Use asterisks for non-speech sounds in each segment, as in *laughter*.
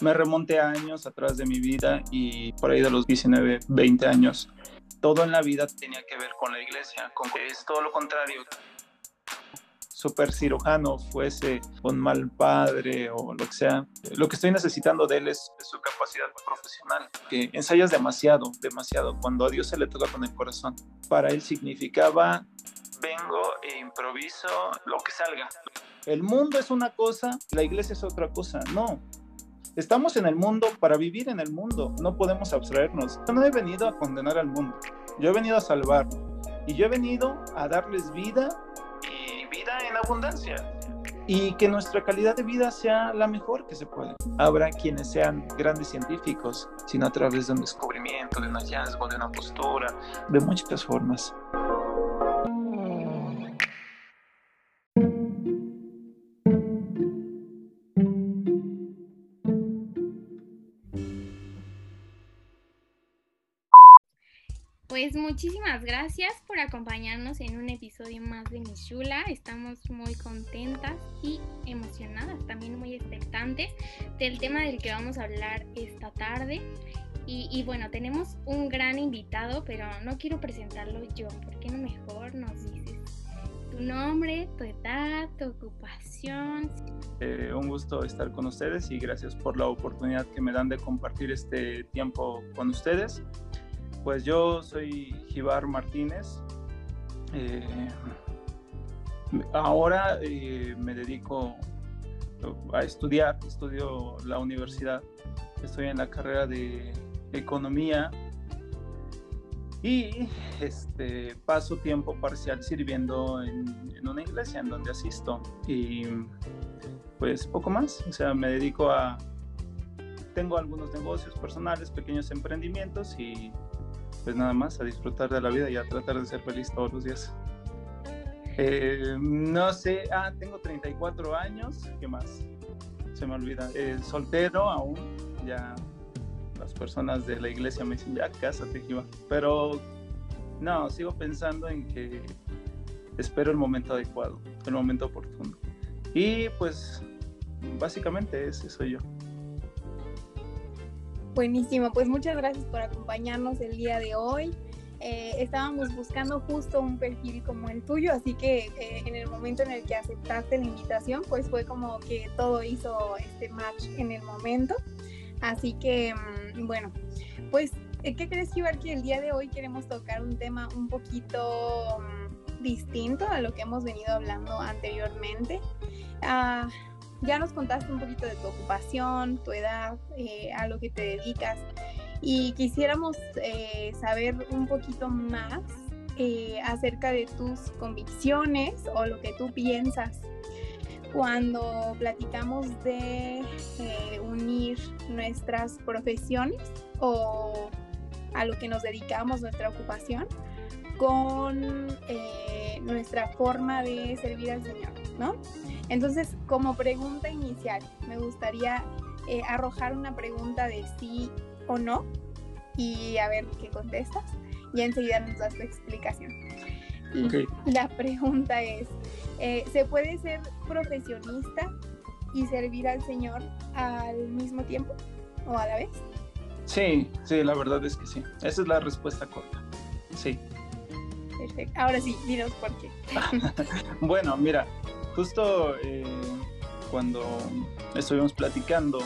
me remonté a años atrás de mi vida y por ahí de los 19, 20 años, todo en la vida tenía que ver con la iglesia, con es todo lo contrario. Super cirujano fuese un mal padre o lo que sea, lo que estoy necesitando de él es, su capacidad profesional, que ensayas demasiado, demasiado, cuando a Dios se le toca con el corazón. Para él significaba, vengo e improviso lo que salga. El mundo es una cosa, la iglesia es otra cosa. No, Estamos en el mundo para vivir en el mundo, no podemos abstraernos. Yo no he venido a condenar al mundo, yo he venido a salvar y yo he venido a darles vida y vida en abundancia y que nuestra calidad de vida sea la mejor que se puede. Habrá quienes sean grandes científicos, sino a través de un descubrimiento, de un hallazgo, de una postura, de muchas formas. Pues muchísimas gracias por acompañarnos en un episodio más de Michula. Estamos muy contentas y emocionadas, también muy expectantes del tema del que vamos a hablar esta tarde. Y, bueno, tenemos un gran invitado, pero no quiero presentarlo yo. ¿Por qué no mejor nos dices tu nombre, tu edad, tu ocupación? Eh, un gusto estar con ustedes y gracias por la oportunidad que me dan de compartir este tiempo con ustedes. Pues yo soy Jibar Martínez. Eh, ahora eh, me dedico a estudiar, estudio la universidad, estoy en la carrera de economía. Y este, paso tiempo parcial sirviendo en, en, una iglesia en donde asisto. Y pues poco más, o sea, me dedico a, tengo algunos negocios personales, pequeños emprendimientos y pues nada más a disfrutar de la vida y a tratar de ser feliz todos los días. Eh, no sé, ah, tengo 34 años, ¿qué más? Se me olvida. Eh, soltero aún, ya las personas de la iglesia me dicen, ya cásate, Jiva. Pero no, sigo pensando en que espero el momento adecuado, el momento oportuno. Y pues básicamente ese soy yo. Buenísimo, pues muchas gracias por acompañarnos el día de hoy. Eh, estábamos buscando justo un perfil como el tuyo, así que eh, en el momento en el que aceptaste la invitación, pues fue como que todo hizo este match en el momento. Así que, mm, bueno, pues, eh, ¿qué crees, Ibar, que el día de hoy queremos tocar un tema un poquito mm, distinto a lo que hemos venido hablando anteriormente? Ah, ya nos contaste un poquito de tu ocupación, tu edad, eh, a lo que te dedicas y quisiéramos eh, saber un poquito más eh, acerca de tus convicciones o lo que tú piensas cuando platicamos de unir nuestras profesiones o a lo que nos dedicamos, nuestra ocupación, con nuestra forma de servir al Señor, ¿no? Entonces, como pregunta inicial, me gustaría eh, arrojar una pregunta de sí o no y a ver qué contestas y enseguida nos das tu explicación. La pregunta es, eh, ¿se puede ser profesionista y servir al Señor al mismo tiempo o a la vez? Sí, sí, la verdad es que sí. Esa es la respuesta corta. Sí. Perfecto. Ahora sí, dinos por qué. *laughs* bueno, mira, justo eh, cuando estuvimos platicando,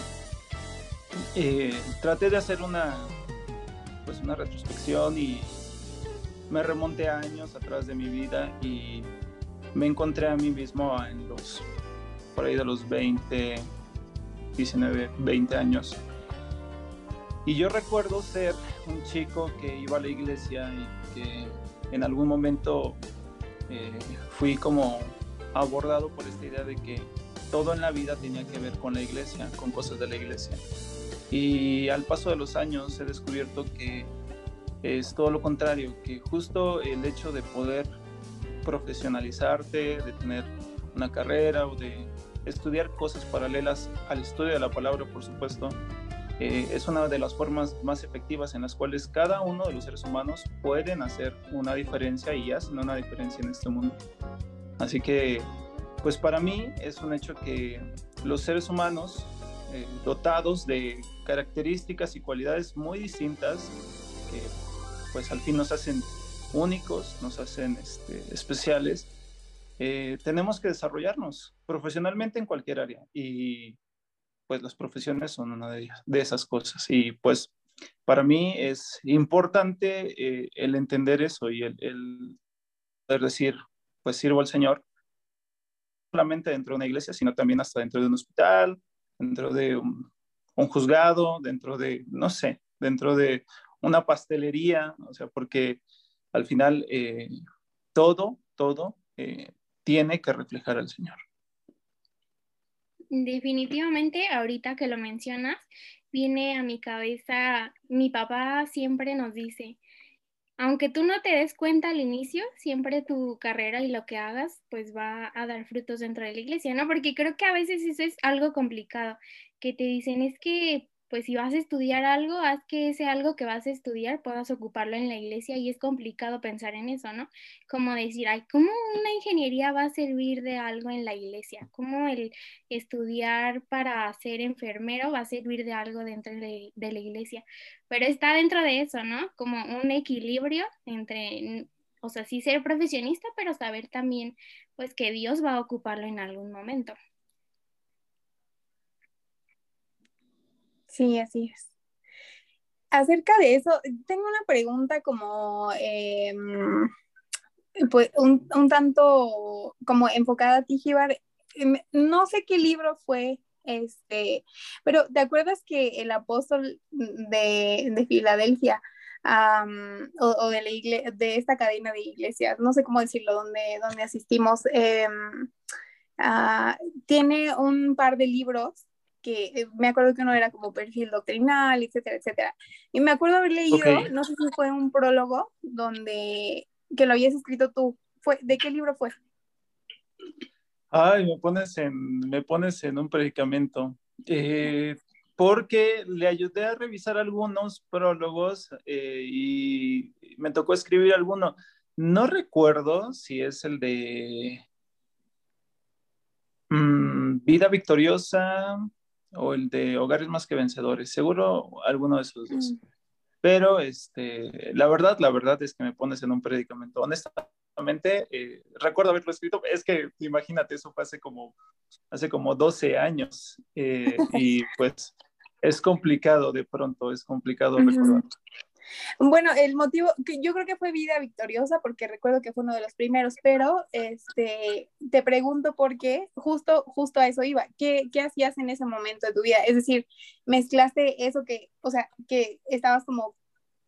eh, traté de hacer una, pues una retrospección y me remonté años atrás de mi vida y me encontré a mí mismo en los, por ahí de los 20, 19, 20 años. Y yo recuerdo ser un chico que iba a la iglesia y que en algún momento eh, fui como abordado por esta idea de que todo en la vida tenía que ver con la iglesia, con cosas de la iglesia. Y al paso de los años he descubierto que es todo lo contrario, que justo el hecho de poder profesionalizarte, de tener una carrera o de estudiar cosas paralelas al estudio de la palabra, por supuesto, eh, es una de las formas más efectivas en las cuales cada uno de los seres humanos pueden hacer una diferencia y hacen una diferencia en este mundo. Así que, pues para mí es un hecho que los seres humanos eh, dotados de características y cualidades muy distintas que pues al fin nos hacen únicos, nos hacen este, especiales, eh, tenemos que desarrollarnos profesionalmente en cualquier área. Y pues las profesiones son una de, esas cosas. Y pues para mí es importante eh, el entender eso y el, el, poder decir pues sirvo al Señor solamente dentro de una iglesia sino también hasta dentro de un hospital dentro de un, un juzgado dentro de no sé dentro de una pastelería o sea porque al final eh, todo todo eh, tiene que reflejar al Señor. Definitivamente, ahorita que lo mencionas, viene a mi cabeza, mi papá siempre nos dice, aunque tú no te des cuenta al inicio, siempre tu carrera y lo que hagas, pues va a dar frutos dentro de la iglesia, ¿no? Porque creo que a veces eso es algo complicado, que te dicen, es que pues si vas a estudiar algo, haz que ese algo que vas a estudiar puedas ocuparlo en la iglesia y es complicado pensar en eso, ¿no? Como decir, ay, ¿cómo una ingeniería va a servir de algo en la iglesia? ¿Cómo el estudiar para ser enfermero va a servir de algo dentro de, la iglesia? Pero está dentro de eso, ¿no? Como un equilibrio entre, o sea, sí ser profesionista, pero saber también, pues, que Dios va a ocuparlo en algún momento. Sí, así es. Acerca de eso, tengo una pregunta como, eh, pues, un, un, tanto como enfocada a ti, Jibar. Em, no sé qué libro fue, este, pero ¿te acuerdas que el apóstol de, de Filadelfia um, o, de, la iglesia, de esta cadena de iglesias, no sé cómo decirlo, donde, donde asistimos, uh, tiene un par de libros que eh, me acuerdo que uno era como perfil doctrinal, etcétera, etcétera. Y me acuerdo haber leído, okay. no sé si fue un prólogo donde que lo habías escrito tú. Fue, ¿De qué libro fue? Ay, me pones en, me pones en un predicamento. Eh, porque le ayudé a revisar algunos prólogos eh, y me tocó escribir alguno. No recuerdo si es el de mm, Vida Victoriosa, o el de Hogares más que vencedores, seguro alguno de esos dos. Mm. Pero este, la verdad, la verdad es que me pones en un predicamento. Honestamente, eh, recuerdo haberlo escrito, es que imagínate, eso fue hace como, hace como 12 años eh, *laughs* y pues es complicado de pronto, es complicado recordar. Bueno, el motivo, que yo creo que fue Vida Victoriosa, porque recuerdo que fue uno de los primeros, pero este, te pregunto por qué, justo, justo a eso iba, ¿Qué, ¿qué hacías en ese momento de tu vida? Es decir, mezclaste eso que, o sea, que estabas como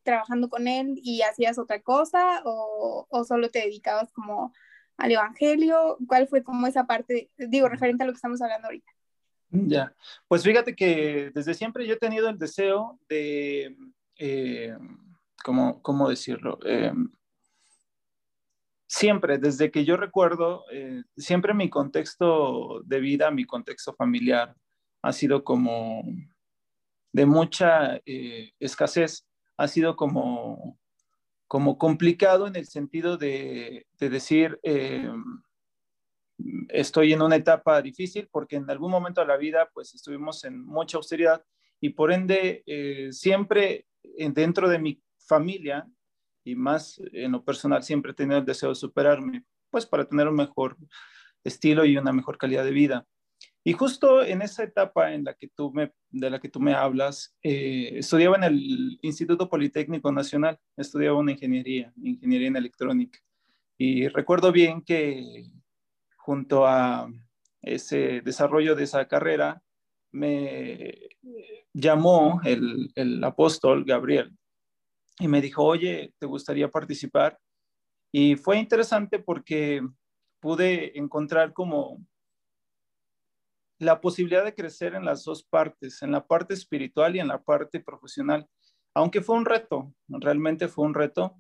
trabajando con él y hacías otra cosa, o, o solo te dedicabas como al Evangelio, ¿cuál fue como esa parte, digo, referente a lo que estamos hablando ahorita? Ya, pues fíjate que desde siempre yo he tenido el deseo de eh, ¿cómo, ¿cómo, decirlo? Eh, siempre, desde que yo recuerdo, eh, siempre mi contexto de vida, mi contexto familiar ha sido como de mucha eh, escasez, ha sido como, como complicado en el sentido de, de decir, eh, estoy en una etapa difícil porque en algún momento de la vida pues estuvimos en mucha austeridad y por ende eh, siempre dentro de mi familia y más en lo personal siempre he tenido el deseo de superarme, pues para tener un mejor estilo y una mejor calidad de vida. Y justo en esa etapa en la que tú me, de la que tú me hablas, eh, estudiaba en el Instituto Politécnico Nacional, estudiaba una ingeniería, ingeniería en electrónica. Y recuerdo bien que junto a ese desarrollo de esa carrera, me llamó el, el, apóstol Gabriel y me dijo, oye, ¿te gustaría participar? Y fue interesante porque pude encontrar como la posibilidad de crecer en las dos partes, en la parte espiritual y en la parte profesional, aunque fue un reto, realmente fue un reto,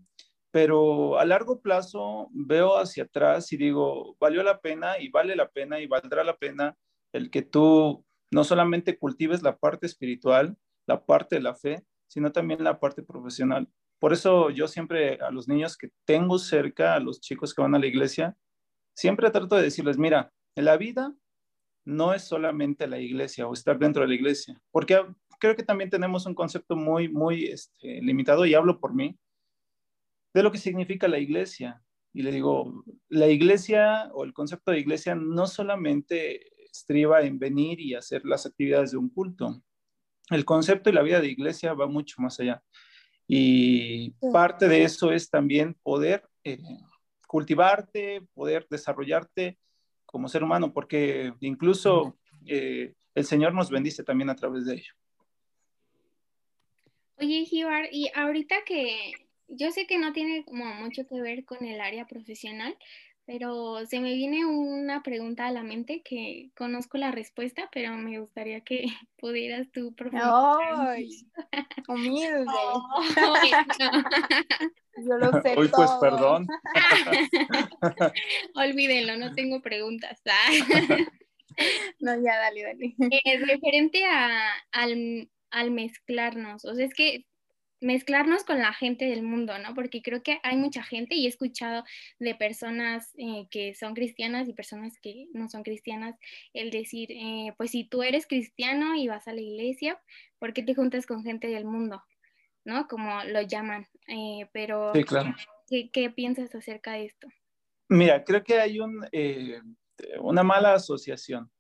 pero a largo plazo veo hacia atrás y digo, valió la pena y vale la pena y valdrá la pena el que tú no solamente cultives la parte espiritual, la parte de la fe, sino también la parte profesional. Por eso yo siempre a los niños que tengo cerca, a los chicos que van a la iglesia, siempre trato de decirles, mira, la vida no es solamente la iglesia o estar dentro de la iglesia, porque creo que también tenemos un concepto muy, muy este, limitado, y hablo por mí, de lo que significa la iglesia. Y le digo, la iglesia o el concepto de iglesia no solamente estriba en venir y hacer las actividades de un culto. El concepto y la vida de iglesia va mucho más allá. Y parte de eso es también poder eh, cultivarte, poder desarrollarte como ser humano, porque incluso eh, el Señor nos bendice también a través de ello. Oye, Jibar, y ahorita que yo sé que no tiene como mucho que ver con el área profesional, pero se me viene una pregunta a la mente que conozco la respuesta, pero me gustaría que *laughs* pudieras tú profundizar. ¡Ay! Humilde. Yo lo sé Hoy pues perdón. *laughs* Olvídenlo, no tengo preguntas. *laughs* no, ya dale, dale. Es referente a, al, al mezclarnos, o sea, es que mezclarnos con la gente del mundo, ¿no? Porque creo que hay mucha gente y he escuchado de personas eh, que son cristianas y personas que no son cristianas el decir, eh, pues si tú eres cristiano y vas a la iglesia, ¿por qué te juntas con gente del mundo? ¿No? Como lo llaman. Eh, pero, sí, claro. ¿qué, piensas acerca de esto? Mira, creo que hay un, una mala asociación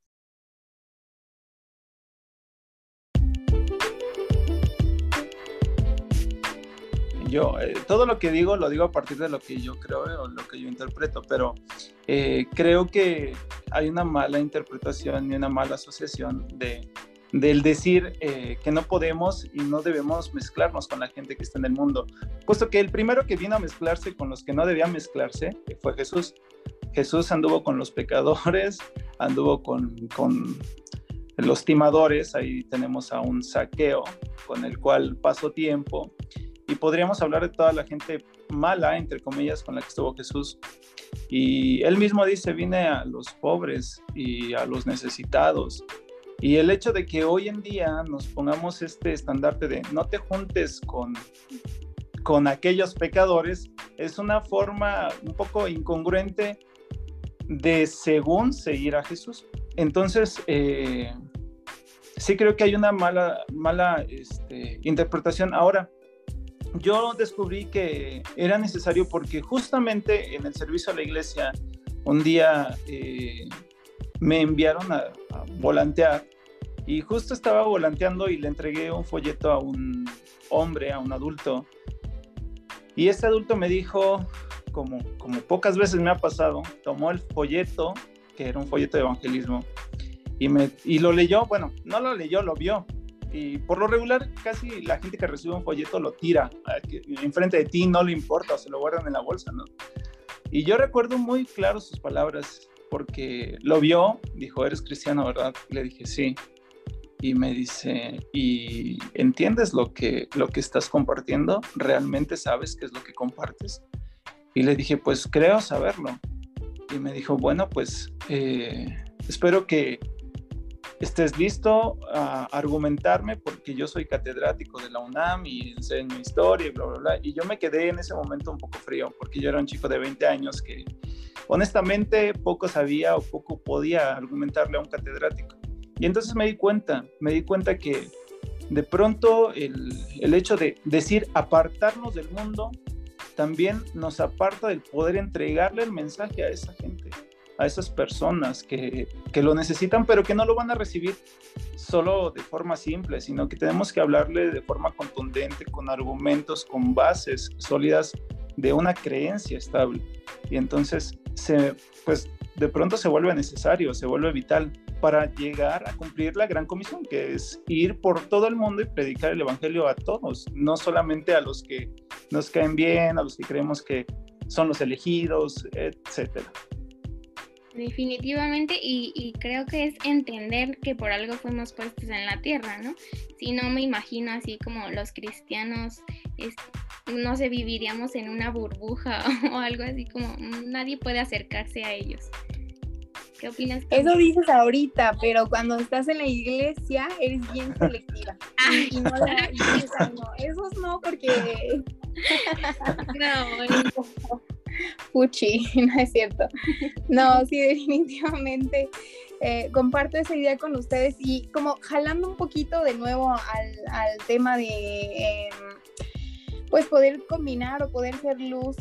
yo, eh, todo lo que digo lo digo a partir de lo que yo creo o lo que yo interpreto, pero eh, creo que hay una mala interpretación y una mala asociación de, del decir eh, que no podemos y no debemos mezclarnos con la gente que está en el mundo, puesto que el primero que vino a mezclarse con los que no debía mezclarse fue Jesús. Jesús anduvo con los pecadores, *laughs* anduvo con, con los timadores, ahí tenemos a un saqueo con el cual pasó tiempo y podríamos hablar de toda la gente mala, entre comillas, con la que estuvo Jesús. Y él mismo dice, vine a los pobres y a los necesitados. Y el hecho de que hoy en día nos pongamos este estandarte de no te juntes con, con aquellos pecadores es una forma un poco incongruente de según seguir a Jesús. Entonces, eh, sí creo que hay una mala, mala este, interpretación. Ahora, yo descubrí que era necesario porque justamente en el servicio a la iglesia un día eh, me enviaron a, volantear y justo estaba volanteando y le entregué un folleto a un hombre, a un adulto. Y este adulto me dijo, como, como pocas veces me ha pasado, tomó el folleto, que era un folleto de evangelismo, y, me, y lo leyó, bueno, no lo leyó, lo vio, y por lo regular casi la gente que recibe un folleto lo tira enfrente de ti, no le importa o se lo guardan en la bolsa, ¿no? Y yo recuerdo muy claro sus palabras porque lo vio, dijo, eres cristiano, ¿verdad? Le dije, sí. Y me dice, ¿y entiendes lo que, lo que estás compartiendo? ¿Realmente sabes qué es lo que compartes? Y le dije, pues creo saberlo. Y me dijo, bueno, pues eh, espero que estés listo a argumentarme porque yo soy catedrático de la UNAM y enseño historia y bla, bla, bla. Y yo me quedé en ese momento un poco frío porque yo era un chico de 20 años que honestamente poco sabía o poco podía argumentarle a un catedrático. Y entonces me di cuenta, me di cuenta que de pronto el, el hecho de decir apartarnos del mundo también nos aparta del poder entregarle el mensaje a esa gente a esas personas que, que, lo necesitan, pero que no lo van a recibir solo de forma simple, sino que tenemos que hablarle de forma contundente, con argumentos, con bases sólidas de una creencia estable. Y entonces, se, pues de pronto se vuelve necesario, se vuelve vital para llegar a cumplir la gran comisión, que es ir por todo el mundo y predicar el Evangelio a todos, no solamente a los que nos caen bien, a los que creemos que son los elegidos, etcétera. Definitivamente, y, creo que es entender que por algo fuimos puestos en la tierra, ¿no? Si no me imagino así como los cristianos, no sé, viviríamos en una burbuja *laughs* o algo así como nadie puede acercarse a ellos. ¿Qué opinas? Eso dices ahorita, pero cuando estás en la iglesia eres bien selectiva. y, no, la, *laughs* no, esos no, porque... *laughs* no, Puchi, *laughs* no es cierto. No, sí, definitivamente eh, comparto esa idea con ustedes y como jalando un poquito de nuevo al, tema de em, pues poder combinar o poder ser luz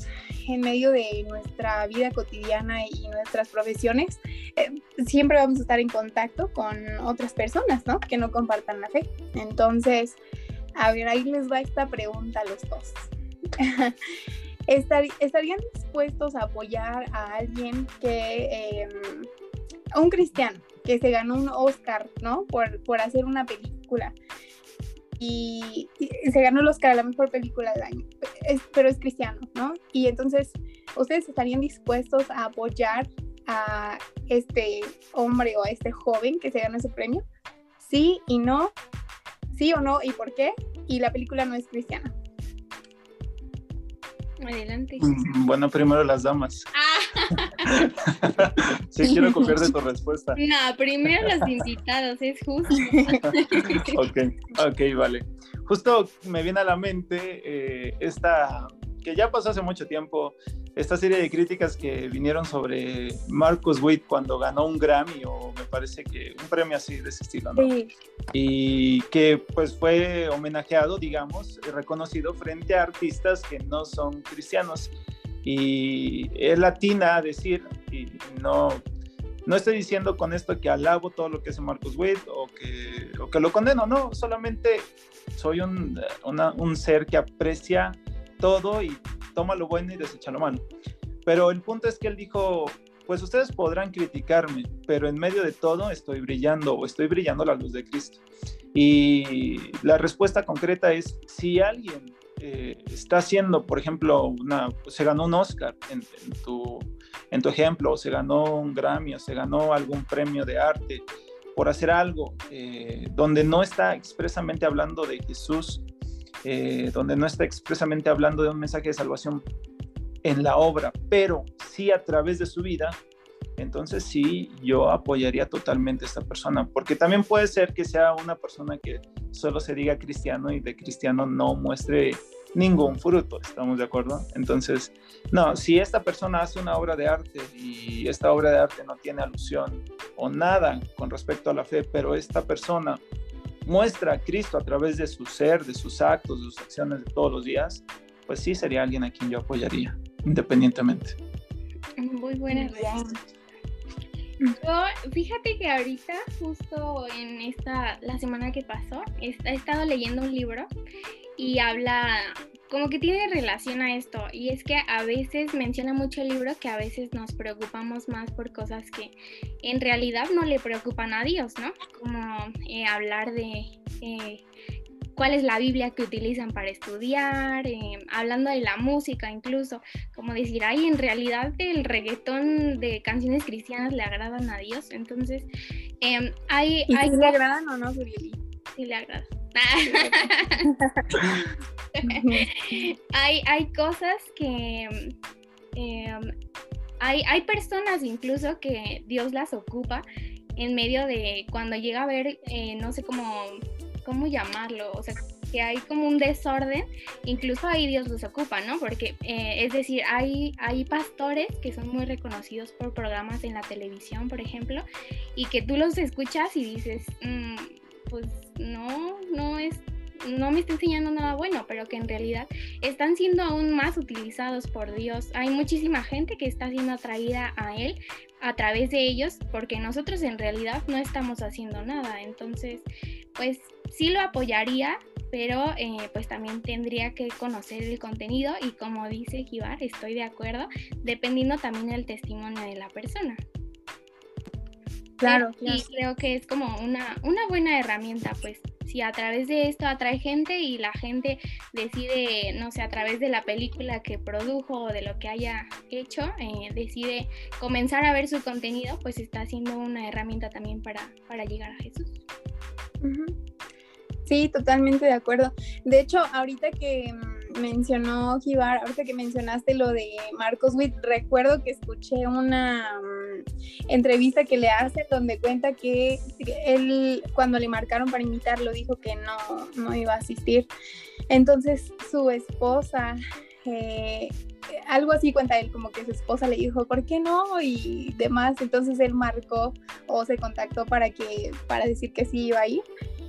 en medio de nuestra vida cotidiana y nuestras profesiones, eh, siempre vamos a estar en contacto con otras personas, ¿no? Que no compartan la fe. Entonces, a ver, ahí les va esta pregunta a los dos. *laughs* ¿Estarían dispuestos a apoyar a alguien que, eh, un cristiano, que se ganó un Oscar, ¿no? Por, por hacer una película. Y, se ganó el Oscar a la mejor película del año, pero es cristiano, ¿no? Y entonces, ¿ustedes estarían dispuestos a apoyar a este hombre o a este joven que se ganó ese premio? Sí y no, sí o no y por qué, y la película no es cristiana. Adelante. Mm, bueno, primero las damas. Ah. *laughs* sí, quiero copiar de tu respuesta. *laughs* No, primero los invitados, es justo. *laughs* ok, ok, vale. Justo me viene a la mente eh, esta que ya pasó hace mucho tiempo, esta serie de críticas que vinieron sobre Marcus Witt cuando ganó un Grammy o me parece que un premio así de ese estilo, ¿no? Sí. Y que pues fue homenajeado, digamos, reconocido frente a artistas que no son cristianos. Y es latina a decir, y no, no estoy diciendo con esto que alabo todo lo que hace Marcus Witt o que, o que lo condeno, no, solamente soy un, un ser que aprecia todo y toma lo bueno y desecha lo malo. Pero el punto es que él dijo, pues ustedes podrán criticarme, pero en medio de todo estoy brillando o estoy brillando la luz de Cristo. Y la respuesta concreta es, si alguien eh, está haciendo, por ejemplo, una, se ganó un Oscar en, tu, en tu ejemplo, o se ganó un Grammy, o se ganó algún premio de arte por hacer algo eh, donde no está expresamente hablando de Jesús, eh, donde no está expresamente hablando de un mensaje de salvación en la obra, pero sí a través de su vida, entonces sí, yo apoyaría totalmente a esta persona, porque también puede ser que sea una persona que solo se diga cristiano y de cristiano no muestre ningún fruto, ¿estamos de acuerdo? Entonces, no, si esta persona hace una obra de arte y esta obra de arte no tiene alusión o nada con respecto a la fe, pero esta persona muestra a Cristo a través de su ser, de sus actos, de sus acciones de todos los días, pues sí sería alguien a quien yo apoyaría, independientemente. Muy buena idea. Yo, fíjate que ahorita, justo en esta, la semana que pasó, he, he estado leyendo un libro y habla como que tiene relación a esto y es que a veces menciona mucho el libro que a veces nos preocupamos más por cosas que en realidad no le preocupan a Dios, ¿no? Como eh, hablar de eh, cuál es la Biblia que utilizan para estudiar, eh, hablando de la música incluso, como decir, ay, en realidad el reggaetón de canciones cristianas le agradan a Dios, entonces em, hay... ¿Y Si le agradan o no, Sí le agradan. *laughs* hay, hay cosas que... Em, hay, hay personas incluso que Dios las ocupa en medio de cuando llega a ver, eh, no sé cómo, cómo llamarlo, o sea, que hay como un desorden, incluso ahí Dios los ocupa, ¿no? Porque, eh, es decir, hay, hay pastores que son muy reconocidos por programas en la televisión, por ejemplo, y que tú los escuchas y dices, mm, pues no, no es no me está enseñando nada bueno, pero que en realidad están siendo aún más utilizados por Dios. Hay muchísima gente que está siendo atraída a Él a través de ellos porque nosotros en realidad no estamos haciendo nada. Entonces, pues sí lo apoyaría, pero eh, pues también tendría que conocer el contenido y como dice Givar, estoy de acuerdo, dependiendo también del testimonio de la persona. Claro, Y creo que es como una, una buena herramienta, pues si a través de esto atrae gente y la gente decide, no sé, a través de la película que produjo o de lo que haya hecho, eh, decide comenzar a ver su contenido, pues está siendo una herramienta también para, para llegar a Jesús. Sí, totalmente de acuerdo. De hecho, ahorita que mm, mencionó Givar, ahorita que mencionaste lo de Marcos Witt, recuerdo que escuché una mm, entrevista que le hace donde cuenta que él cuando le marcaron para invitarlo dijo que no, no iba a asistir. Entonces su esposa eh, algo así cuenta él, como que su esposa le dijo, ¿por qué no? Y demás, entonces él marcó o se contactó para, que, para decir que sí iba a ir.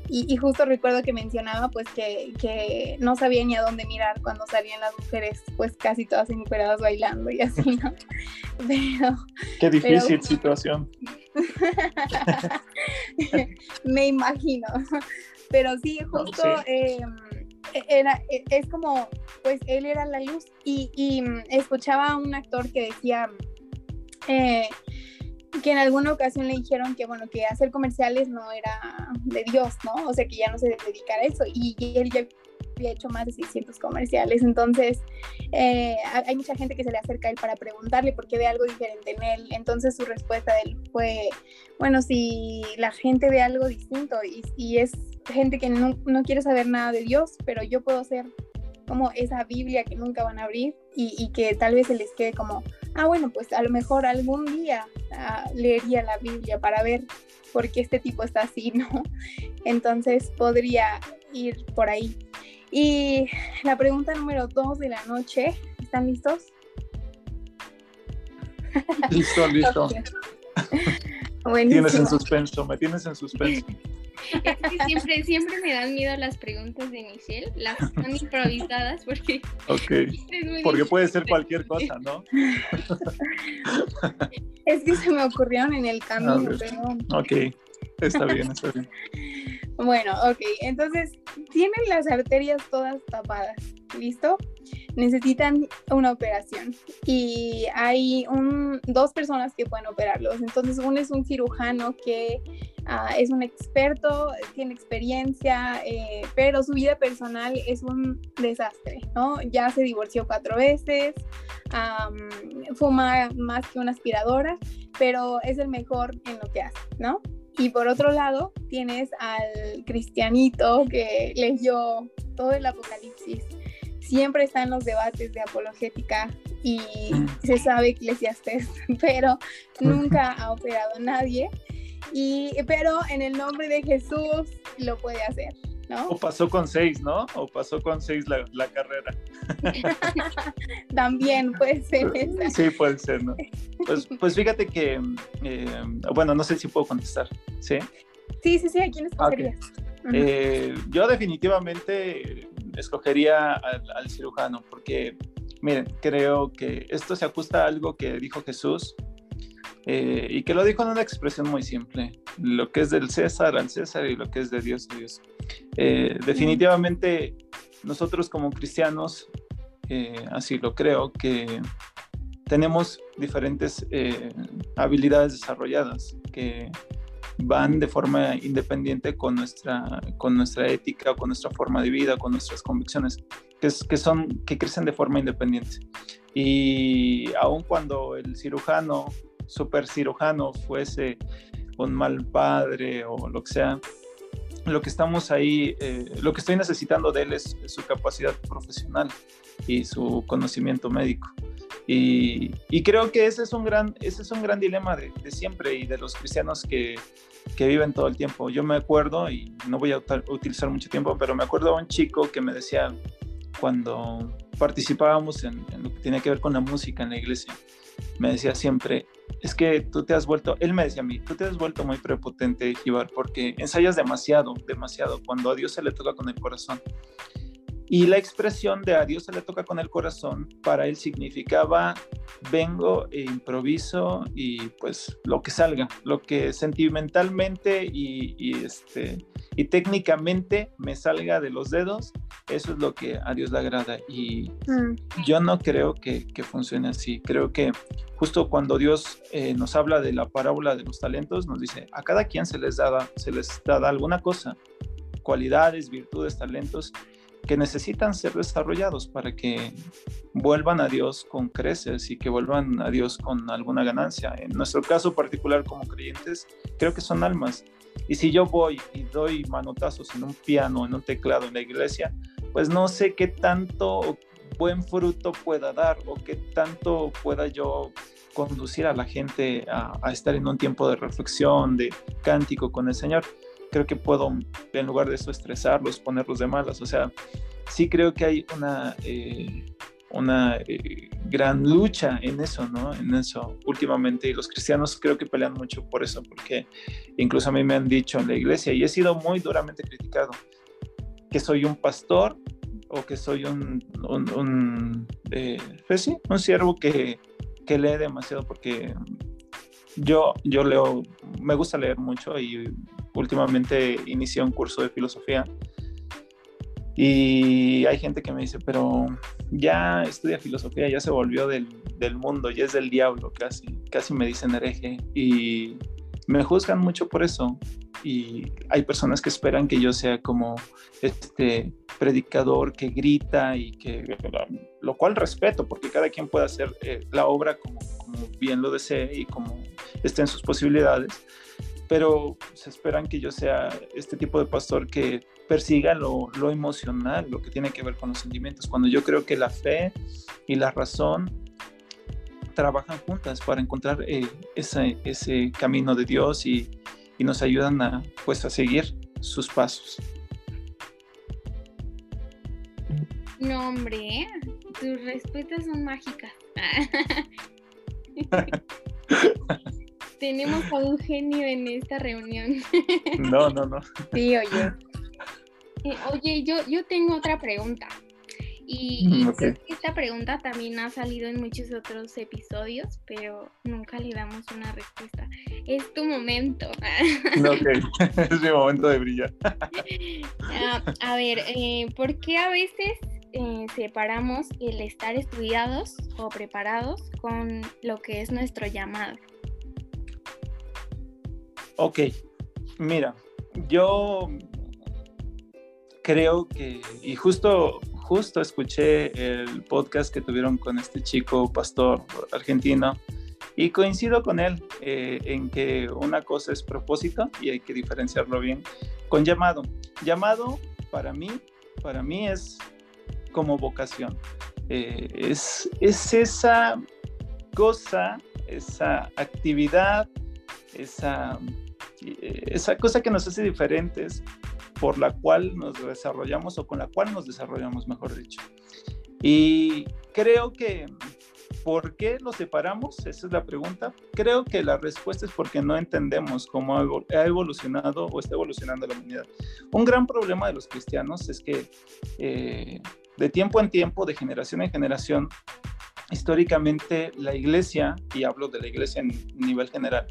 Y, justo recuerdo que mencionaba pues que, que, no sabía ni a dónde mirar cuando salían las mujeres pues casi todas encueradas bailando y así, ¿no? *laughs* Pero... Qué difícil *laughs* situación. Me imagino. Pero sí, justo em, e, era, e, es como, pues él era la luz y, y mm, escuchaba a un actor que decía... Eh, que en alguna ocasión le dijeron que, bueno, que hacer comerciales no era de Dios, ¿no? O sea, que ya no se dedicara a eso. Y, él ya había hecho más de 600 comerciales. Entonces, eh, hay mucha gente que se le acerca a él para preguntarle por qué ve algo diferente en él. Entonces, su respuesta de él fue, bueno, si la gente ve algo distinto y, es gente que no, no quiere saber nada de Dios, pero yo puedo ser como esa Biblia que nunca van a abrir y, y, que tal vez se les quede como, ah, bueno, pues a lo mejor algún día ah, leería la Biblia para ver por qué este tipo está así, *laughs* ¿no? Entonces podría ir por ahí. Y la pregunta número dos de la noche, ¿están listos? Listo, listo. *laughs* Tienes en suspenso, me tienes en suspenso. Es que siempre, siempre me dan miedo las preguntas de Michelle, las son improvisadas porque... Ok, porque puede ser cualquier cosa, ¿no? *laughs* es que se me ocurrieron en el camino, pero... Ok, está bien, está bien. *laughs* Bueno, ok, entonces tienen las arterias todas tapadas, ¿listo? Necesitan una operación y hay un, dos personas que pueden operarlos. Entonces, uno es un cirujano que Ah, es un experto, tiene experiencia, eh, pero su vida personal es un desastre, ¿no? Ya se divorció cuatro veces, fuma más que una aspiradora, pero es el mejor en lo que hace, ¿no? Y por otro lado, tienes al cristianito que leyó todo el Apocalipsis, siempre está en los debates de apologética y se sabe eclesiastés, *laughs* pero nunca ha operado nadie. Y, pero en el nombre de Jesús lo puede hacer, ¿no? O pasó con seis, ¿no? O pasó con seis la, carrera. *laughs* También puede ser Sí, puede ser, ¿no? Pues, *laughs* pues fíjate que, eh, bueno, no sé si puedo contestar, ¿sí? Sí, sí, sí, ¿a quién escogerías? Eh, yo definitivamente escogería al, cirujano, porque, miren, creo que esto se ajusta a algo que dijo Jesús eh, y que lo dijo en una expresión muy simple, lo que es del César al César y lo que es de Dios a Dios. Eh, definitivamente nosotros como cristianos, eh, así lo creo, que tenemos diferentes habilidades desarrolladas que van de forma independiente con nuestra, con nuestra ética, con nuestra forma de vida, con nuestras convicciones, que, es, que, son, que crecen de forma independiente. Y aun cuando el cirujano super cirujano fuese un mal padre o lo que sea, lo que estamos ahí, eh, lo que estoy necesitando de él es, su capacidad profesional y su conocimiento médico. Y, creo que ese es un gran, ese es un gran dilema de, siempre y de los cristianos que, que, viven todo el tiempo. Yo me acuerdo, y no voy a utilizar mucho tiempo, pero me acuerdo a un chico que me decía cuando participábamos en, en lo que tiene que ver con la música en la iglesia, me decía siempre, es que tú te has vuelto, él me decía a mí, tú te has vuelto muy prepotente, Jibar, porque ensayas demasiado, demasiado, cuando a Dios se le toca con el corazón. Y la expresión de a Dios se le toca con el corazón, para él significaba vengo e improviso y pues lo que salga, lo que sentimentalmente y, este, y técnicamente me salga de los dedos, eso es lo que a Dios le agrada. Y mm. yo no creo que, funcione así. Creo que justo cuando Dios eh, nos habla de la parábola de los talentos, nos dice, a cada quien se les da, se les da alguna cosa, cualidades, virtudes, talentos, que necesitan ser desarrollados para que vuelvan a Dios con creces y que vuelvan a Dios con alguna ganancia. En nuestro caso particular como creyentes, creo que son almas. Y si yo voy y doy manotazos en un piano, en un teclado en la iglesia, pues no sé qué tanto buen fruto pueda dar o qué tanto pueda yo conducir a la gente a, estar en un tiempo de reflexión, de cántico con el Señor creo que puedo, en lugar de eso, estresarlos, ponerlos de malas. O sea, sí creo que hay una, eh, una eh, gran lucha en eso, ¿no? En eso últimamente. Y los cristianos creo que pelean mucho por eso, porque incluso a mí me han dicho en la iglesia, y he sido muy duramente criticado, que soy un pastor que soy un, un, eh, pues sí, un siervo que, que lee demasiado, porque yo, yo leo, me gusta leer mucho y últimamente inicié un curso de filosofía y hay gente que me dice, pero ya estudia filosofía, ya se volvió del, del mundo, ya es del diablo, casi, casi me dicen hereje. Y me juzgan mucho por eso. Y hay personas que esperan que yo sea como este predicador que grita y que, lo cual respeto, porque cada quien puede hacer eh, la obra como, bien lo desee y como esté en sus posibilidades pero se esperan que yo sea este tipo de pastor que persiga lo, lo, emocional, lo que tiene que ver con los sentimientos, cuando yo creo que la fe y la razón trabajan juntas para encontrar eh, ese, ese, camino de Dios y, y, nos ayudan a, pues, a seguir sus pasos. No, hombre, tus respuestas son mágicas. *laughs* Tenemos a un genio en esta reunión. No, no, no. Sí, oye. Eh, oye, yo, yo tengo otra pregunta. Y, mm, esta pregunta también ha salido en muchos otros episodios, pero nunca le damos una respuesta. Es tu momento. *laughs* ok, *laughs* es mi momento de brillar. Ah, a ver, eh, ¿por qué a veces eh, separamos el estar estudiados o preparados con lo que es nuestro llamado? Ok, mira, yo creo que, y justo, justo escuché el podcast que tuvieron con este chico pastor argentino y coincido con él eh, en que una cosa es propósito y hay que diferenciarlo bien con llamado. Llamado para mí, para mí es como vocación. Eh, es, es esa cosa, esa actividad, esa esa cosa que nos hace diferentes por la cual nos desarrollamos o con la cual nos desarrollamos, mejor dicho. Y creo que, ¿por qué lo separamos? Esa es la pregunta. Creo que la respuesta es porque no entendemos cómo ha evolucionado o está evolucionando la humanidad. Un gran problema de los cristianos es que eh, de tiempo en tiempo, de generación en generación, históricamente la iglesia, y hablo de la iglesia en nivel general,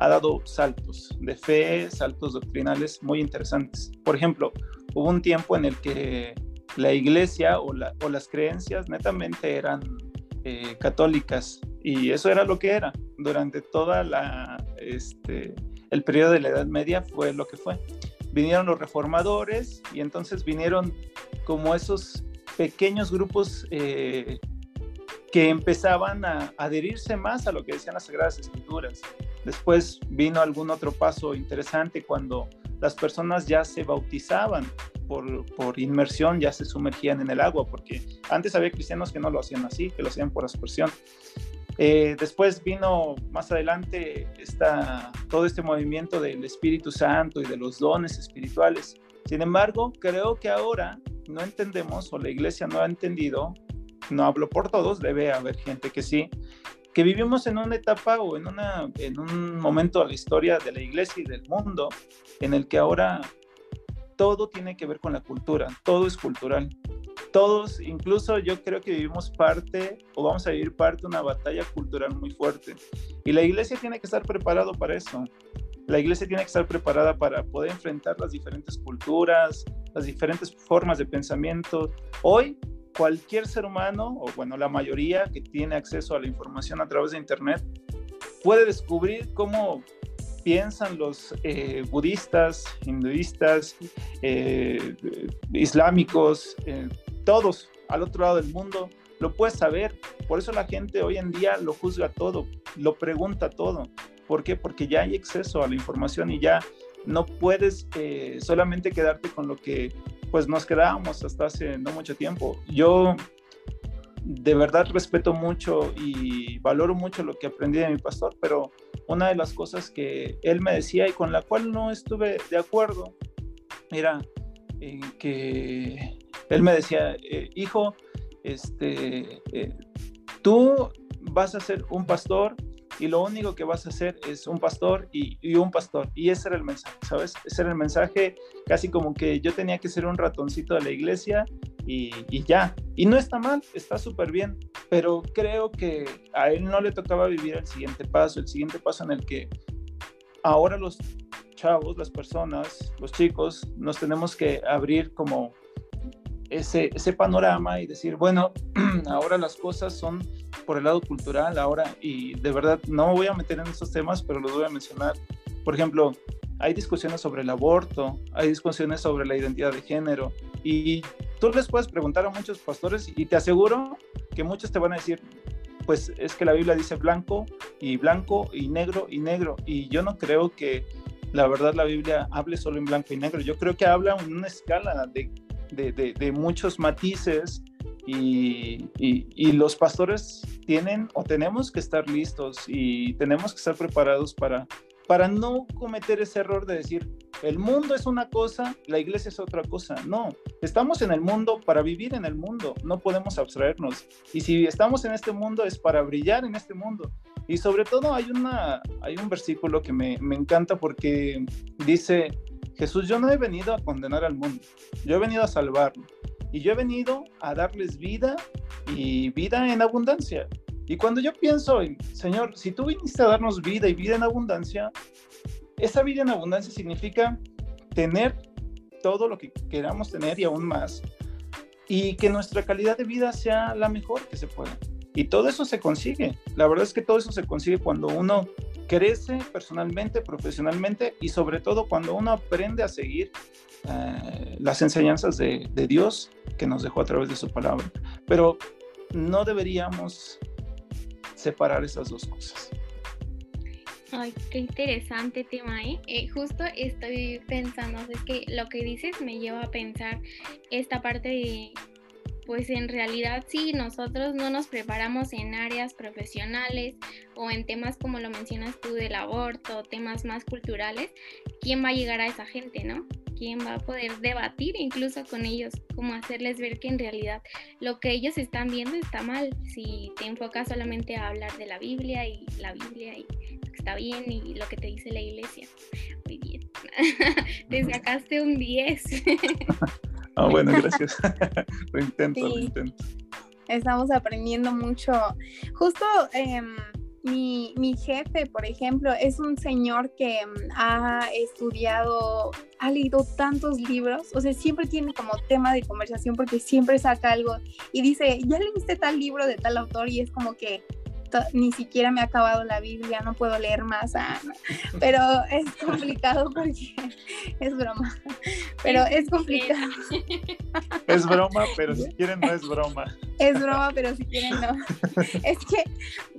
ha dado saltos de fe, saltos doctrinales muy interesantes. Por ejemplo, hubo un tiempo en el que la iglesia o, las creencias netamente eran eh, católicas y eso era lo que era. Durante toda la, este, el periodo de la Edad Media fue lo que fue. Vinieron los reformadores y entonces vinieron como esos pequeños grupos eh, que empezaban a adherirse más a lo que decían las Sagradas Escrituras. Después vino algún otro paso interesante cuando las personas ya se bautizaban por, por, inmersión, ya se sumergían en el agua, porque antes había cristianos que no lo hacían así, que lo hacían por aspersión. Eh, después vino más adelante esta, todo este movimiento del Espíritu Santo y de los dones espirituales. Sin embargo, creo que ahora no entendemos o la iglesia no ha entendido, no hablo por todos, debe haber gente que sí, que vivimos en una etapa o en, una, en un momento de la historia de la iglesia y del mundo en el que ahora todo tiene que ver con la cultura, todo es cultural. Todos, incluso yo creo que vivimos parte o vamos a vivir parte de una batalla cultural muy fuerte. Y la iglesia tiene que estar preparado para eso. La iglesia tiene que estar preparada para poder enfrentar las diferentes culturas, las diferentes formas de pensamiento. Hoy cualquier ser humano, o bueno, la mayoría que tiene acceso a la información a través de Internet, puede descubrir cómo piensan los eh, budistas, hinduistas, eh, islámicos, eh, todos al otro lado del mundo, lo puedes saber. Por eso la gente hoy en día lo juzga todo, lo pregunta todo. ¿Por qué? Porque ya hay acceso a la información y ya no puedes solamente quedarte con lo que pues nos quedábamos hasta hace no mucho tiempo. Yo de verdad respeto mucho y valoro mucho lo que aprendí de mi pastor, pero una de las cosas que él me decía y con la cual no estuve de acuerdo era que él me decía, eh, hijo, este, eh, tú vas a ser un pastor y lo único que vas a hacer es un pastor y, un pastor. Y ese era el mensaje, ¿sabes? Ese era el mensaje casi como que yo tenía que ser un ratoncito de la iglesia y, y ya. Y no está mal, está súper bien, pero creo que a él no le tocaba vivir el siguiente paso, el siguiente paso en el que ahora los chavos, las personas, los chicos, nos tenemos que abrir como ese, panorama y decir, bueno, *clears throat* ahora las cosas son por el lado cultural, ahora, y de verdad no me voy a meter en esos temas, pero los voy a mencionar. Por ejemplo, hay discusiones sobre el aborto, hay discusiones sobre la identidad de género, y tú les puedes preguntar a muchos pastores y te aseguro que muchos te van a decir, pues es que la Biblia dice blanco y blanco y negro y negro, y yo no creo que la verdad la Biblia hable solo en blanco y negro, yo creo que habla en una escala de de, muchos matices y, y, los pastores tienen o tenemos que estar listos y tenemos que estar preparados para, para no cometer ese error de decir, el mundo es una cosa, la iglesia es otra cosa. No, estamos en el mundo para vivir en el mundo, no podemos abstraernos. Y si estamos en este mundo es para brillar en este mundo. Y sobre todo hay, una, hay un versículo que me, me encanta porque dice, Jesús, yo no he venido a condenar al mundo, yo he venido a salvarlo. Y yo he venido a darles vida y vida en abundancia. Y cuando yo pienso, Señor, si tú viniste a darnos vida y vida en abundancia, esa vida en abundancia significa tener todo lo que queramos tener y aún más. Y que nuestra calidad de vida sea la mejor que se pueda. Y todo eso se consigue. La verdad es que todo eso se consigue cuando uno crece personalmente, profesionalmente y sobre todo cuando uno aprende a seguir eh, las enseñanzas de, Dios que nos dejó a través de su palabra. Pero no deberíamos separar esas dos cosas. Ay, qué interesante tema, ¿eh? ¿eh? Justo estoy pensando, es que lo que dices me lleva a pensar esta parte de pues en realidad si nosotros no nos preparamos en áreas profesionales o en temas como lo mencionas tú del aborto, temas más culturales, ¿quién va a llegar a esa gente, no? ¿Quién va a poder debatir incluso con ellos? Como hacerles ver que en realidad lo que ellos están viendo está mal. Si te enfocas solamente a hablar de la Biblia y la Biblia y está bien y lo que te dice la iglesia. Muy bien. *laughs* te sacaste un 10. *laughs* Ah, bueno, gracias. *laughs* lo intento, lo intento. Estamos aprendiendo mucho. Justo em, mi, mi, jefe, por ejemplo, es un señor que em, ha estudiado, ha leído tantos libros, o sea, siempre tiene como tema de conversación porque siempre saca algo y dice, ya leíste tal libro de tal autor y es como que ni siquiera me ha acabado la Biblia, no puedo leer más, ah, pero es *laughs* complicado porque es broma, pero es complicado. Es broma, pero si quieren no es broma. Es broma, pero si quieren no. Es que,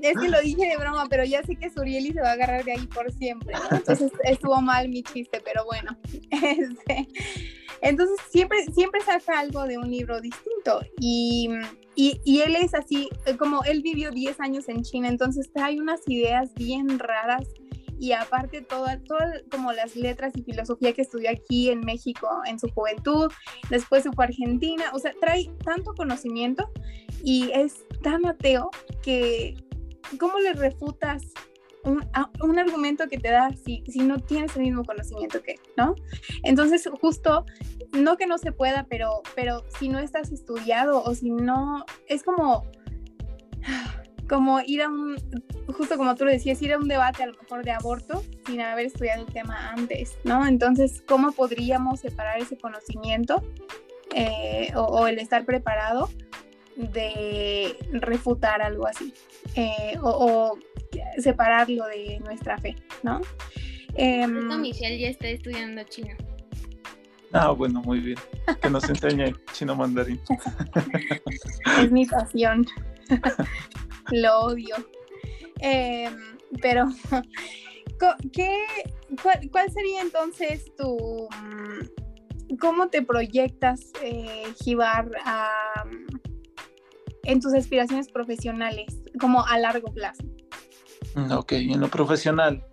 es que lo dije de broma, pero ya sé que Surieli se va a agarrar de ahí por siempre, entonces estuvo mal mi chiste, pero bueno, *laughs* este, entonces siempre, siempre saca algo de un libro distinto y, y, él es así, como él vivió 10 años en China, entonces trae unas ideas bien raras y aparte todas toda, como las letras y filosofía que estudió aquí en México en su juventud, después se a Argentina, o sea, trae tanto conocimiento y es tan ateo que ¿cómo le refutas un, argumento que te da si, si no tienes el mismo conocimiento que, ¿no? Entonces, justo, no que no se pueda, pero, pero si no estás estudiado o si no, es como, como ir a un, justo como tú lo decías, ir a un debate a lo mejor de aborto sin haber estudiado el tema antes, ¿no? Entonces, ¿cómo podríamos separar ese conocimiento eh, o, el estar preparado de refutar algo así? Eh, o separarlo de nuestra fe, ¿no? Eh, Michelle ya está estudiando chino. Ah, bueno, muy bien. Que nos enseñe *laughs* chino mandarín. es mi pasión. *laughs* Lo odio. Em, pero, ¿qué, cuál, sería entonces tu... Mm, ¿Cómo te proyectas, eh, Jibar, en tus aspiraciones profesionales, como a largo plazo? Mm, ok, en lo profesional.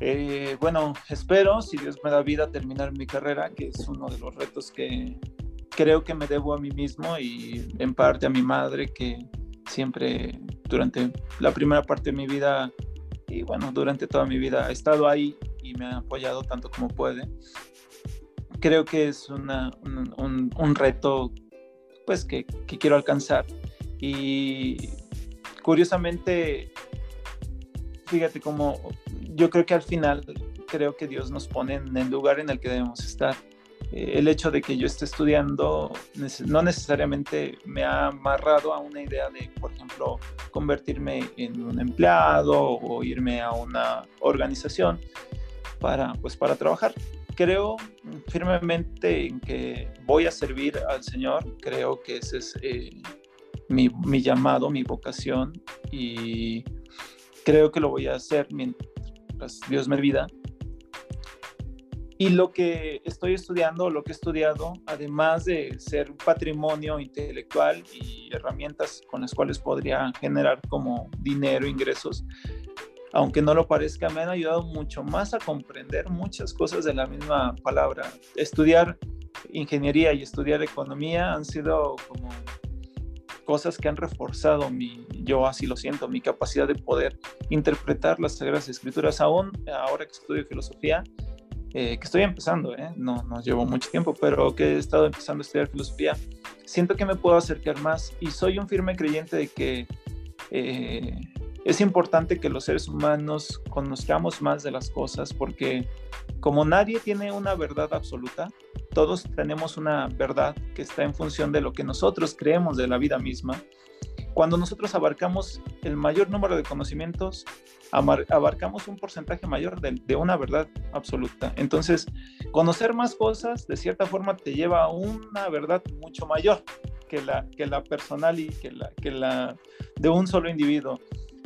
Eh, bueno, espero, si Dios me da vida, terminar mi carrera, que es uno de los retos que, creo que me debo a mí mismo y en parte a mi madre que siempre durante la primera parte de mi vida y bueno, durante toda mi vida ha estado ahí y me ha apoyado tanto como puede. Creo que es una, un, un, reto pues que, que quiero alcanzar y curiosamente, fíjate como yo creo que al final creo que Dios nos pone en el lugar en el que debemos estar. Eh, el hecho de que yo esté estudiando no necesariamente me ha amarrado a una idea de, por ejemplo, convertirme en un empleado o irme a una organización para, pues, para trabajar. Creo firmemente en que voy a servir al Señor, creo que ese es eh, mi, mi llamado, mi vocación y creo que lo voy a hacer mientras Dios me vida. Y lo que estoy estudiando, lo que he estudiado, además de ser un patrimonio intelectual y herramientas con las cuales podría generar como dinero, ingresos, aunque no lo parezca, me han ayudado mucho más a comprender muchas cosas de la misma palabra. Estudiar ingeniería y estudiar economía han sido como cosas que han reforzado mi, yo así lo siento, mi capacidad de poder interpretar las Sagradas Escrituras. Aún ahora que estudio filosofía, eh, que estoy empezando, ¿eh? no, no llevo mucho tiempo, pero que he estado empezando a estudiar filosofía, siento que me puedo acercar más y soy un firme creyente de que eh, es importante que los seres humanos conozcamos más de las cosas porque como nadie tiene una verdad absoluta, todos tenemos una verdad que está en función de lo que nosotros creemos de la vida misma. Cuando nosotros abarcamos el mayor número de conocimientos, abarcamos un porcentaje mayor de, una verdad absoluta. Entonces, conocer más cosas, de cierta forma, te lleva a una verdad mucho mayor que la, que la personal y que la, que la de un solo individuo.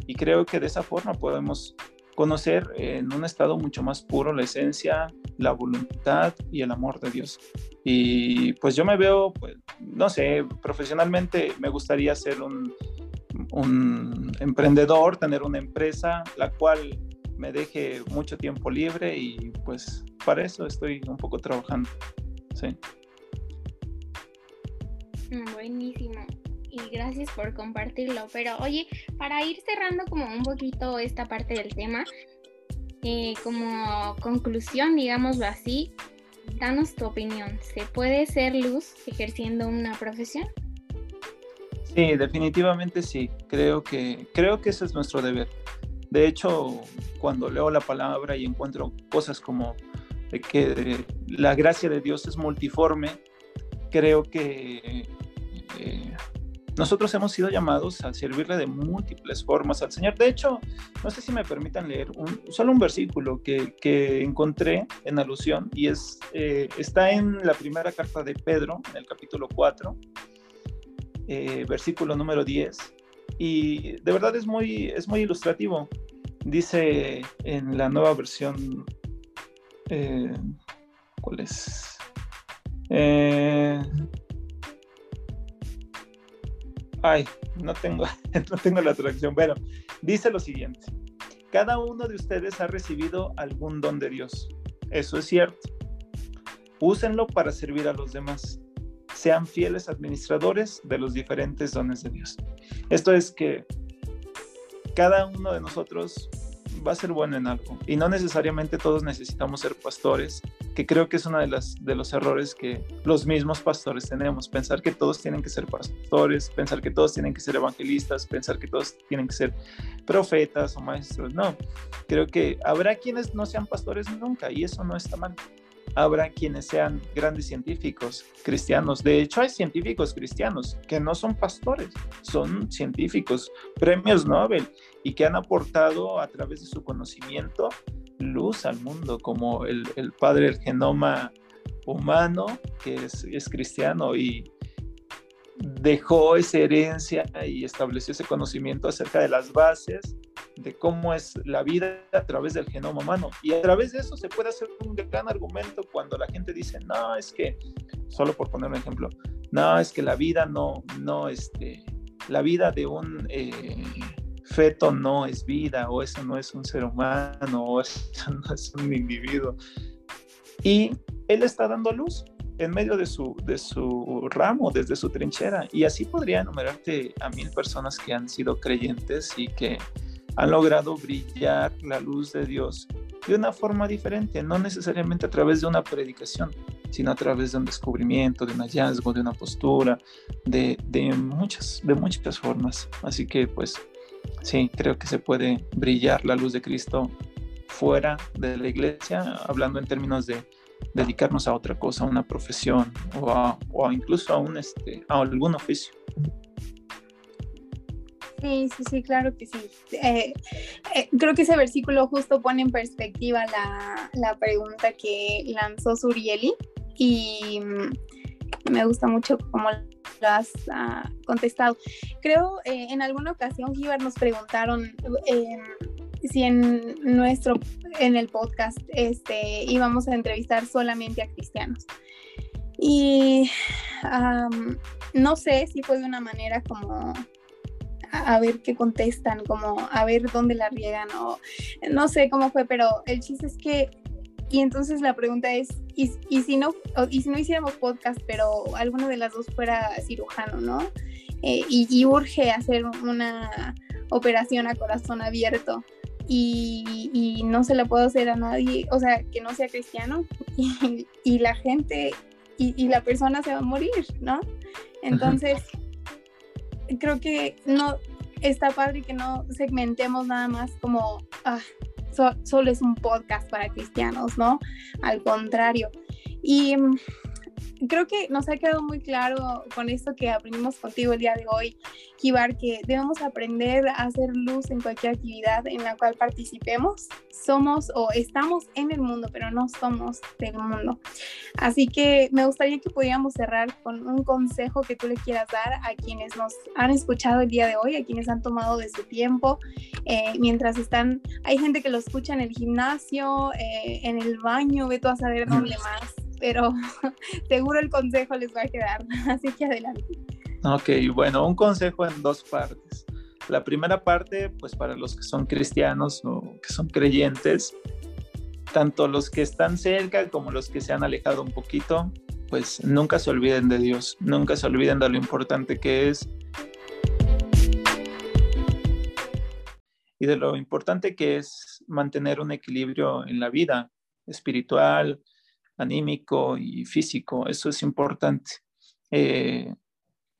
Y creo que de esa forma podemos conocer en un estado mucho más puro la esencia, la voluntad y el amor de Dios. Y pues yo me veo, pues, no sé, profesionalmente me gustaría ser un, un emprendedor, tener una empresa, la cual me deje mucho tiempo libre y pues para eso estoy un poco trabajando. Sí. Mm, buenísimo. Y gracias por compartirlo. Pero oye, para ir cerrando como un poquito esta parte del tema, eh, como conclusión, digámoslo así, danos tu opinión. ¿Se puede ser luz ejerciendo una profesión? Sí, definitivamente sí. Creo que, creo que ese es nuestro deber. De hecho, cuando leo la palabra y encuentro cosas como de que la gracia de Dios es multiforme, creo que eh, nosotros hemos sido llamados a servirle de múltiples formas al Señor. De hecho, no sé si me permitan leer solo un versículo que, que, encontré en alusión y es, eh, está en la primera carta de Pedro, en el capítulo 4, eh, versículo número 10. Y de verdad es muy, es muy ilustrativo. Dice en la nueva versión, eh, ¿cuál es? Eh, ay, no tengo, *laughs* no tengo la traducción. Bueno, dice lo siguiente. Cada uno de ustedes ha recibido algún don de Dios. Eso es cierto. Úsenlo para servir a los demás sean fieles administradores de los diferentes dones de Dios. Esto es que cada uno de nosotros va a ser bueno en algo y no necesariamente todos necesitamos ser pastores, que creo que es uno de, las, de los errores que los mismos pastores tenemos, pensar que todos tienen que ser pastores, pensar que todos tienen que ser evangelistas, pensar que todos tienen que ser profetas o maestros. No, creo que habrá quienes no sean pastores nunca y eso no está mal habrá quienes sean grandes científicos cristianos. De hecho, hay científicos cristianos que no son pastores, son científicos, premios Nobel, y que han aportado a través de su conocimiento luz al mundo, como el, padre del genoma humano, que es, es cristiano y dejó esa herencia y estableció ese conocimiento acerca de las bases de cómo es la vida a través del genoma humano. Y a través de eso se puede hacer un gran argumento cuando la gente dice, no, es que, solo por poner un ejemplo, no, es que la vida no, no, este, la vida de un eh, no es vida, o eso no es un ser humano, o *laughs* eso no es un individuo. Y él está dando luz. en medio de su, de su ramo, desde su trinchera. Y así podría enumerarte a mil personas que han sido creyentes y que han logrado brillar la luz de Dios de una forma diferente, no necesariamente a través de una predicación, sino a través de un descubrimiento, de un hallazgo, de una postura, de, de, muchas, de muchas formas. Así que pues sí, creo que se puede brillar la luz de Cristo fuera de la iglesia, hablando en términos de dedicarnos a otra cosa, a una profesión o, incluso a, un, este, a algún oficio. Sí, sí, sí, claro que sí. Eh, eh, creo que ese versículo justo pone en perspectiva la, la pregunta que lanzó Surieli y me gusta mucho cómo lo has uh, contestado. Creo eh, en alguna ocasión, Givar, nos preguntaron em, si en nuestro, en el podcast, este, íbamos a entrevistar solamente a cristianos. Y no sé si fue de una manera como a, ver qué contestan, como a ver dónde la riegan o no sé cómo fue, pero el chiste es que y entonces la pregunta es, ¿y, y si, no, y si no hiciéramos podcast, pero alguno de las dos fuera cirujano, ¿no? Eh, y, y, urge hacer una operación a corazón abierto y, y, no se la puedo hacer a nadie, o sea, que no sea cristiano *laughs* y, y la gente y, la persona se va a morir, ¿no? Entonces creo que no está padre que no segmentemos nada más como ah, solo es un podcast para cristianos, ¿no? Al contrario. Y creo que nos ha quedado muy claro con esto que aprendimos contigo el día de hoy, Kibar, que debemos aprender a hacer luz en cualquier actividad en la cual participemos. Somos o estamos en el mundo, pero no somos del mundo. Así que me gustaría que pudiéramos cerrar con un consejo que tú le quieras dar a quienes nos han escuchado el día de hoy, a quienes han tomado de su tiempo, eh, mientras están, hay gente que lo escucha en el gimnasio, eh, en el baño, ve tú a saber dónde más pero *laughs* seguro el consejo les va a quedar, *laughs* así que adelante. Ok, bueno, un consejo en dos partes. La primera parte, pues para los que son cristianos o que son creyentes, tanto los que están cerca como los que se han alejado un poquito, pues nunca se olviden de Dios, nunca se olviden de lo importante que es y de lo importante que es mantener un equilibrio en la vida espiritual, anímico y físico. Eso es importante. Eh,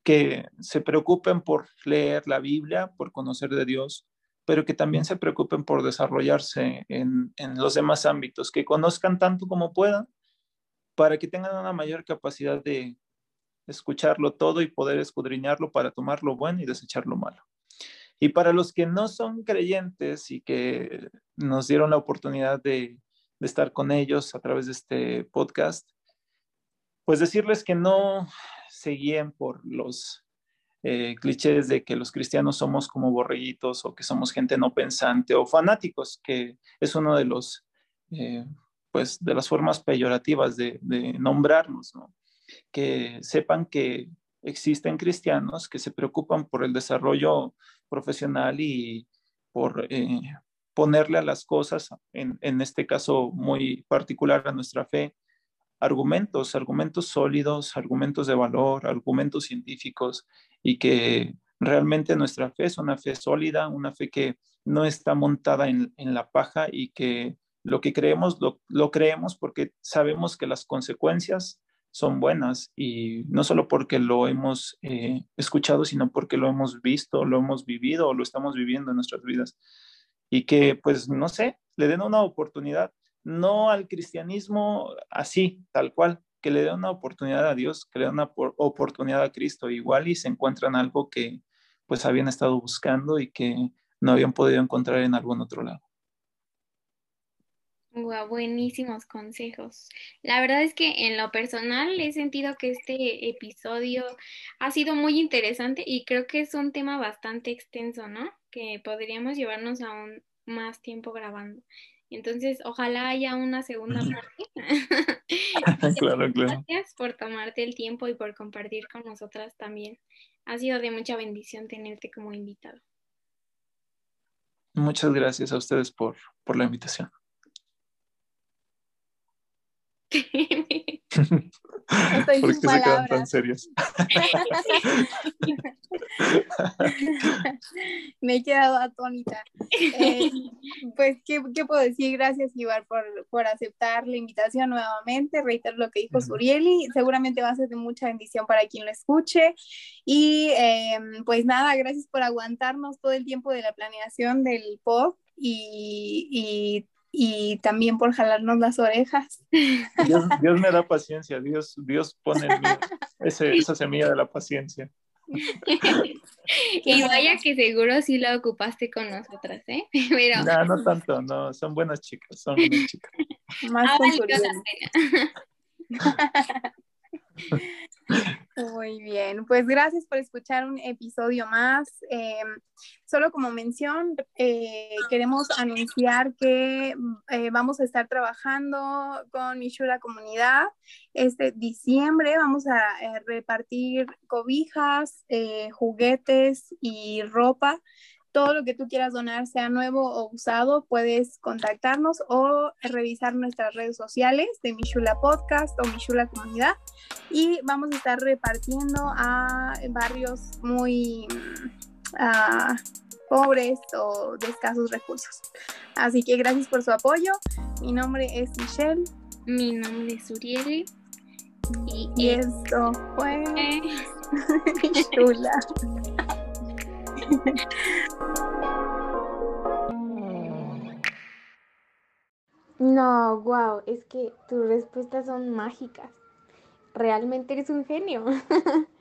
que se preocupen por leer la Biblia, por conocer de Dios, pero que también se preocupen por desarrollarse en, los demás ámbitos, que conozcan tanto como puedan para que tengan una mayor capacidad de escucharlo todo y poder escudriñarlo para tomar lo bueno y desechar lo malo. Y para los que no son creyentes y que nos dieron la oportunidad de de estar con ellos a través de este podcast, pues decirles que no se guíen por los eh, clichés de que los cristianos somos como borreguitos o que somos gente no pensante o fanáticos, que es uno de los, eh, pues, de las formas peyorativas de, nombrarnos, ¿no? Que sepan que existen cristianos que se preocupan por el desarrollo profesional y por eh, ponerle a las cosas, en, en este caso muy particular a nuestra fe, argumentos, argumentos sólidos, argumentos de valor, argumentos científicos y que realmente nuestra fe es una fe sólida, una fe que no está montada en, en la paja y que lo que creemos lo, lo, creemos porque sabemos que las consecuencias son buenas y no solo porque lo hemos eh, escuchado, sino porque lo hemos visto, lo hemos vivido o lo estamos viviendo en nuestras vidas y que, pues, no sé, le den una oportunidad, no al cristianismo así, tal cual, que le den una oportunidad a Dios, que le den una oportunidad a Cristo, igual y se encuentran algo que pues habían estado buscando y que no habían podido encontrar en algún otro lado. Wow, buenísimos consejos. La verdad es que en lo personal he sentido que este episodio ha sido muy interesante y creo que es un tema bastante extenso, ¿no? Que podríamos llevarnos aún más tiempo grabando. Entonces, ojalá haya una segunda parte. *laughs* claro, claro. Gracias por tomarte el tiempo y por compartir con nosotras también. Ha sido de mucha bendición tenerte como invitado. Muchas gracias a ustedes por, por la invitación. Estoy ¿Por qué se quedan tan palabras. serios? *laughs* Me he quedado atónita. Eh, pues, ¿qué, qué puedo decir? Gracias, Ibar, por, por aceptar la invitación nuevamente. Reitero lo que dijo. Surieli. Seguramente va a ser de mucha bendición para quien lo escuche. Y eh, pues nada, gracias por aguantarnos todo el tiempo de la planeación del pop y, y, y también por jalarnos las orejas. *laughs* Dios, Dios me da paciencia, Dios, Dios pone en mí ese- esa semilla de la paciencia. y vaya que seguro sí la ocupaste con nosotras, ¿eh? *laughs* Pero No, no tanto, no, son buenas chicas, son buenas chicas. Más ha *laughs* Muy bien, pues gracias por escuchar un episodio más. Eh, solo como mención, eh, queremos anunciar que eh, vamos a estar trabajando con Michula Comunidad. Este diciembre vamos a repartir cobijas, juguetes y ropa. Todo lo que tú quieras donar, sea nuevo o usado, puedes contactarnos o revisar nuestras redes sociales de Michula Podcast o Michula Comunidad y vamos a estar repartiendo a barrios muy ah, pobres o de escasos recursos. Así que gracias por su apoyo. Mi nombre es Michelle Mi nombre es Uriel y, y es- esto fue eh, *laughs* Chula. No, wow, es que tus respuestas son mágicas. Realmente eres un genio. *laughs*